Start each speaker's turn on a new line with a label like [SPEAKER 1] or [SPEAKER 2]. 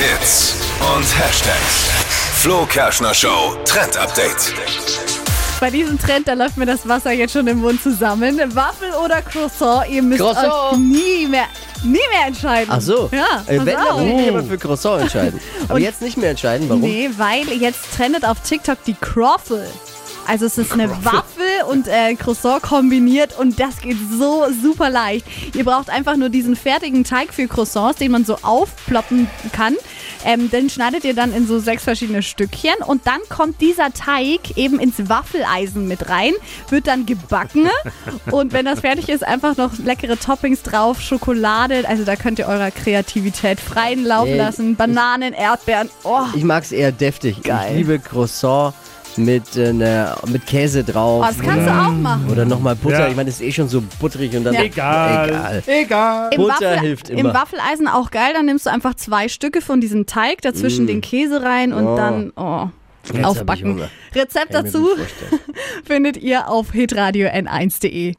[SPEAKER 1] Hits und Hashtags. Flo Kerschner Show Trend Update.
[SPEAKER 2] Bei diesem Trend, da läuft mir das Wasser jetzt schon im Mund zusammen. Waffel oder Croissant, ihr müsst
[SPEAKER 3] Croissant.
[SPEAKER 2] euch nie mehr, nie mehr entscheiden.
[SPEAKER 3] Ach so.
[SPEAKER 2] Ja,
[SPEAKER 3] äh, wenn, dann würde ich aber für Croissant entscheiden. Aber
[SPEAKER 2] Und-
[SPEAKER 3] jetzt nicht mehr entscheiden. Warum?
[SPEAKER 2] Nee, weil jetzt trendet auf TikTok die Croffle. Also es ist eine Waffel und äh, Croissant kombiniert und das geht so super leicht. Ihr braucht einfach nur diesen fertigen Teig für Croissants, den man so aufploppen kann. Ähm, den schneidet ihr dann in so sechs verschiedene Stückchen und dann kommt dieser Teig eben ins Waffeleisen mit rein, wird dann gebacken und wenn das fertig ist, einfach noch leckere Toppings drauf, Schokolade, also da könnt ihr eurer Kreativität freien Lauf lassen, Bananen, Erdbeeren, oh.
[SPEAKER 3] Ich mag es eher deftig.
[SPEAKER 2] Geil.
[SPEAKER 3] Ich liebe Croissant mit, äh, ne, mit Käse drauf.
[SPEAKER 2] Oh, das kannst du auch machen.
[SPEAKER 3] Oder nochmal Butter.
[SPEAKER 4] Ja.
[SPEAKER 3] Ich meine, das ist eh schon so butterig und dann.
[SPEAKER 2] Ja.
[SPEAKER 4] Egal.
[SPEAKER 3] Egal.
[SPEAKER 4] Egal.
[SPEAKER 2] Im,
[SPEAKER 3] Butter hilft
[SPEAKER 2] Im
[SPEAKER 3] immer.
[SPEAKER 2] Waffeleisen auch geil, dann nimmst du einfach zwei Stücke von diesem Teig, dazwischen den Käse rein und
[SPEAKER 3] Mm. Oh.
[SPEAKER 2] dann oh,
[SPEAKER 3] Jetzt
[SPEAKER 2] aufbacken. Rezept dazu findet ihr auf hitradio n1.de.